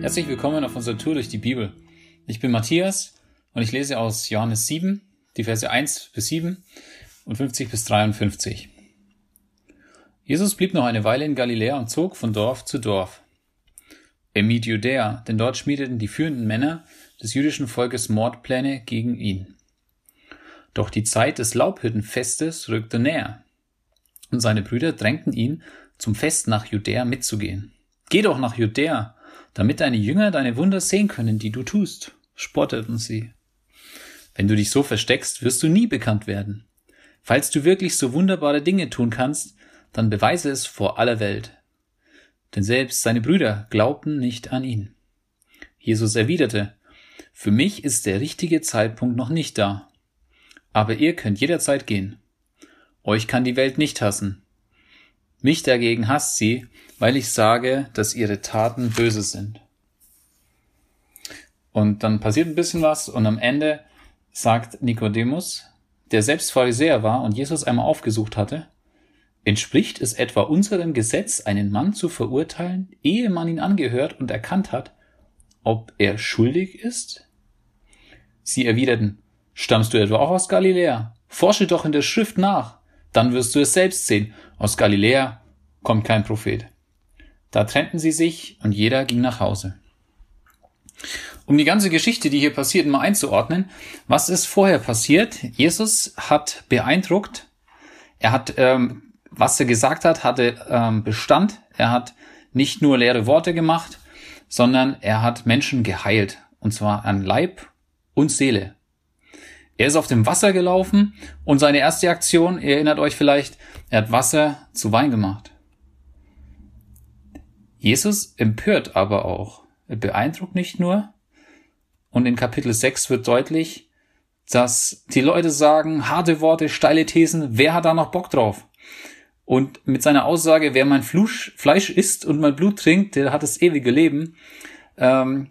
Herzlich willkommen auf unserer Tour durch die Bibel. Ich bin Matthias und ich lese aus Johannes 7, die Verse 1 bis 7 und 50 bis 53. Jesus blieb noch eine Weile in Galiläa und zog von Dorf zu Dorf. Er mied Judäa, denn dort schmiedeten die führenden Männer des jüdischen Volkes Mordpläne gegen ihn. Doch die Zeit des Laubhüttenfestes rückte näher, und seine Brüder drängten ihn, zum Fest nach Judäa mitzugehen. Geh doch nach Judäa, damit deine Jünger deine Wunder sehen können, die du tust, spotteten sie. Wenn du dich so versteckst, wirst du nie bekannt werden. Falls du wirklich so wunderbare Dinge tun kannst, dann beweise es vor aller Welt. Denn selbst seine Brüder glaubten nicht an ihn. Jesus erwiderte, Für mich ist der richtige Zeitpunkt noch nicht da. Aber ihr könnt jederzeit gehen. Euch kann die Welt nicht hassen. Mich dagegen hasst sie, weil ich sage, dass ihre Taten böse sind. Und dann passiert ein bisschen was und am Ende sagt Nikodemus, der selbst Pharisäer war und Jesus einmal aufgesucht hatte, entspricht es etwa unserem Gesetz, einen Mann zu verurteilen, ehe man ihn angehört und erkannt hat, ob er schuldig ist? Sie erwiderten, stammst du etwa auch aus Galiläa? Forsche doch in der Schrift nach, dann wirst du es selbst sehen. Aus Galiläa kommt kein Prophet. Da trennten sie sich und jeder ging nach Hause. Um die ganze Geschichte, die hier passiert, mal einzuordnen, was ist vorher passiert? Jesus hat beeindruckt, er hat, ähm, was er gesagt hat, hatte ähm, Bestand, er hat nicht nur leere Worte gemacht, sondern er hat Menschen geheilt, und zwar an Leib und Seele. Er ist auf dem Wasser gelaufen und seine erste Aktion, ihr erinnert euch vielleicht, er hat Wasser zu Wein gemacht. Jesus empört aber auch. Er beeindruckt nicht nur. Und in Kapitel 6 wird deutlich, dass die Leute sagen, harte Worte, steile Thesen, wer hat da noch Bock drauf? Und mit seiner Aussage, wer mein Flusch, Fleisch isst und mein Blut trinkt, der hat das ewige Leben, ähm,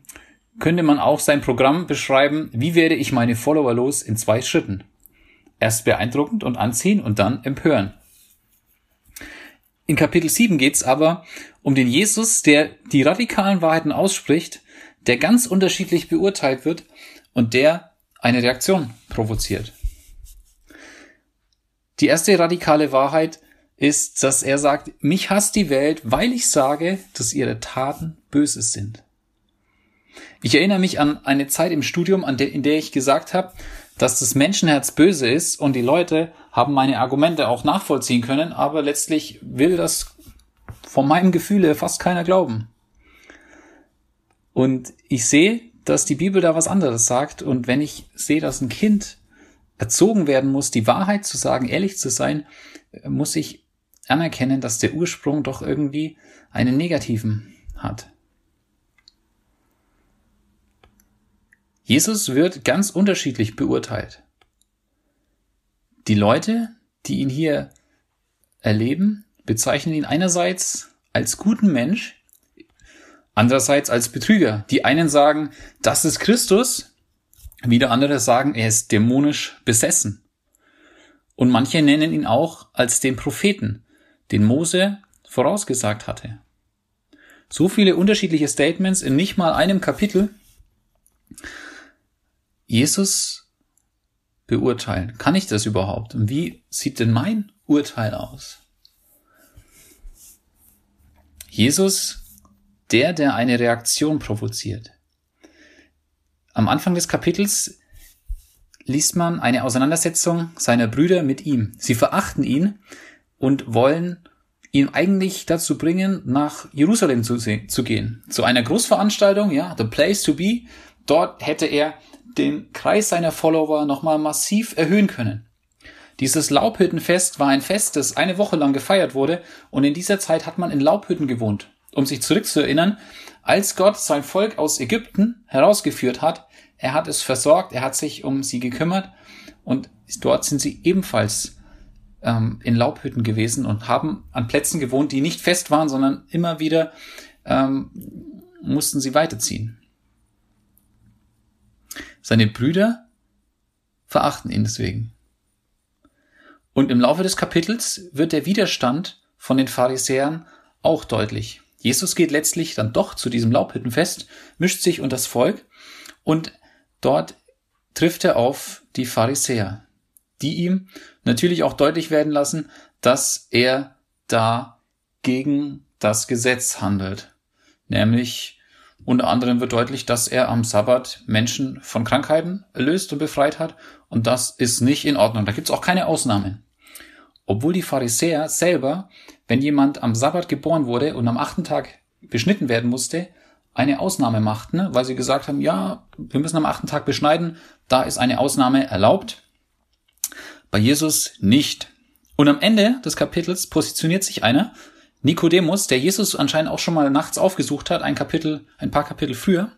könnte man auch sein Programm beschreiben, wie werde ich meine Follower los in zwei Schritten. Erst beeindruckend und anziehen und dann empören. In Kapitel 7 geht's aber um den Jesus, der die radikalen Wahrheiten ausspricht, der ganz unterschiedlich beurteilt wird und der eine Reaktion provoziert. Die erste radikale Wahrheit ist, dass er sagt, mich hasst die Welt, weil ich sage, dass ihre Taten Böses sind. Ich erinnere mich an eine Zeit im Studium, an der, in der ich gesagt habe, dass das Menschenherz böse ist und die Leute haben meine Argumente auch nachvollziehen können, aber letztlich will das von meinem Gefühle fast keiner glauben. Und ich sehe, dass die Bibel da was anderes sagt und wenn ich sehe, dass ein Kind erzogen werden muss, die Wahrheit zu sagen, ehrlich zu sein, muss ich anerkennen, dass der Ursprung doch irgendwie einen negativen hat. Jesus wird ganz unterschiedlich beurteilt. Die Leute, die ihn hier erleben, bezeichnen ihn einerseits als guten Mensch, andererseits als Betrüger. Die einen sagen, das ist Christus, wieder andere sagen, er ist dämonisch besessen. Und manche nennen ihn auch als den Propheten, den Mose vorausgesagt hatte. So viele unterschiedliche Statements in nicht mal einem Kapitel. Jesus beurteilen? Kann ich das überhaupt? Und wie sieht denn mein Urteil aus? Jesus, der, der eine Reaktion provoziert. Am Anfang des Kapitels liest man eine Auseinandersetzung seiner Brüder mit ihm. Sie verachten ihn und wollen ihn eigentlich dazu bringen, nach Jerusalem zu, zu gehen. Zu einer Großveranstaltung, ja, the place to be. Dort hätte er den Kreis seiner Follower nochmal massiv erhöhen können. Dieses Laubhüttenfest war ein Fest, das eine Woche lang gefeiert wurde und in dieser Zeit hat man in Laubhütten gewohnt. Um sich zurückzuerinnern, als Gott sein Volk aus Ägypten herausgeführt hat, er hat es versorgt, er hat sich um sie gekümmert und dort sind sie ebenfalls ähm, in Laubhütten gewesen und haben an Plätzen gewohnt, die nicht fest waren, sondern immer wieder ähm, mussten sie weiterziehen. Seine Brüder verachten ihn deswegen. Und im Laufe des Kapitels wird der Widerstand von den Pharisäern auch deutlich. Jesus geht letztlich dann doch zu diesem Laubhüttenfest, mischt sich unter das Volk und dort trifft er auf die Pharisäer, die ihm natürlich auch deutlich werden lassen, dass er da gegen das Gesetz handelt. Nämlich unter anderem wird deutlich, dass er am Sabbat Menschen von Krankheiten erlöst und befreit hat und das ist nicht in Ordnung. Da gibt es auch keine Ausnahmen. Obwohl die Pharisäer selber, wenn jemand am Sabbat geboren wurde und am achten Tag beschnitten werden musste, eine Ausnahme machten, weil sie gesagt haben, ja, wir müssen am achten Tag beschneiden, da ist eine Ausnahme erlaubt. Bei Jesus nicht. Und am Ende des Kapitels positioniert sich einer, Nikodemus, der Jesus anscheinend auch schon mal nachts aufgesucht hat, ein Kapitel, ein paar Kapitel früher.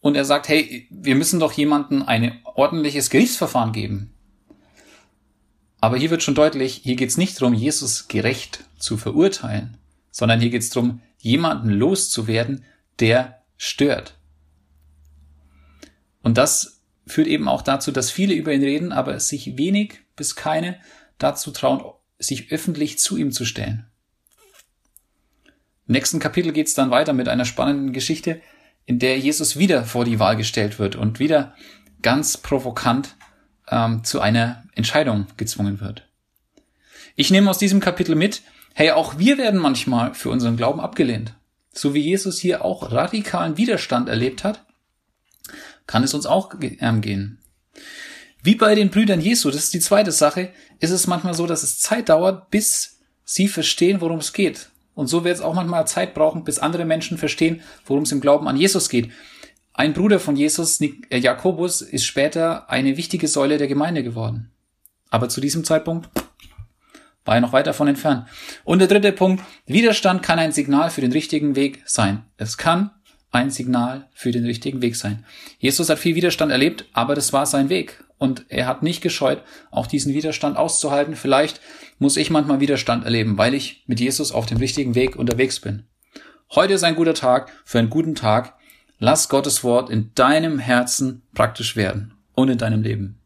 Und er sagt, hey, wir müssen doch jemanden ein ordentliches Gerichtsverfahren geben. Aber hier wird schon deutlich, hier geht es nicht darum, Jesus gerecht zu verurteilen, sondern hier geht es darum, jemanden loszuwerden, der stört. Und das führt eben auch dazu, dass viele über ihn reden, aber sich wenig bis keine dazu trauen, sich öffentlich zu ihm zu stellen. Im nächsten Kapitel geht es dann weiter mit einer spannenden Geschichte, in der Jesus wieder vor die Wahl gestellt wird und wieder ganz provokant ähm, zu einer Entscheidung gezwungen wird. Ich nehme aus diesem Kapitel mit, hey, auch wir werden manchmal für unseren Glauben abgelehnt. So wie Jesus hier auch radikalen Widerstand erlebt hat, kann es uns auch ähm, gehen. Wie bei den Brüdern Jesu, das ist die zweite Sache, ist es manchmal so, dass es Zeit dauert, bis sie verstehen, worum es geht. Und so wird es auch manchmal Zeit brauchen, bis andere Menschen verstehen, worum es im Glauben an Jesus geht. Ein Bruder von Jesus, äh, Jakobus, ist später eine wichtige Säule der Gemeinde geworden. Aber zu diesem Zeitpunkt war er noch weit davon entfernt. Und der dritte Punkt, Widerstand kann ein Signal für den richtigen Weg sein. Es kann ein Signal für den richtigen Weg sein. Jesus hat viel Widerstand erlebt, aber das war sein Weg. Und er hat nicht gescheut, auch diesen Widerstand auszuhalten. Vielleicht muss ich manchmal Widerstand erleben, weil ich mit Jesus auf dem richtigen Weg unterwegs bin. Heute ist ein guter Tag für einen guten Tag. Lass Gottes Wort in deinem Herzen praktisch werden und in deinem Leben.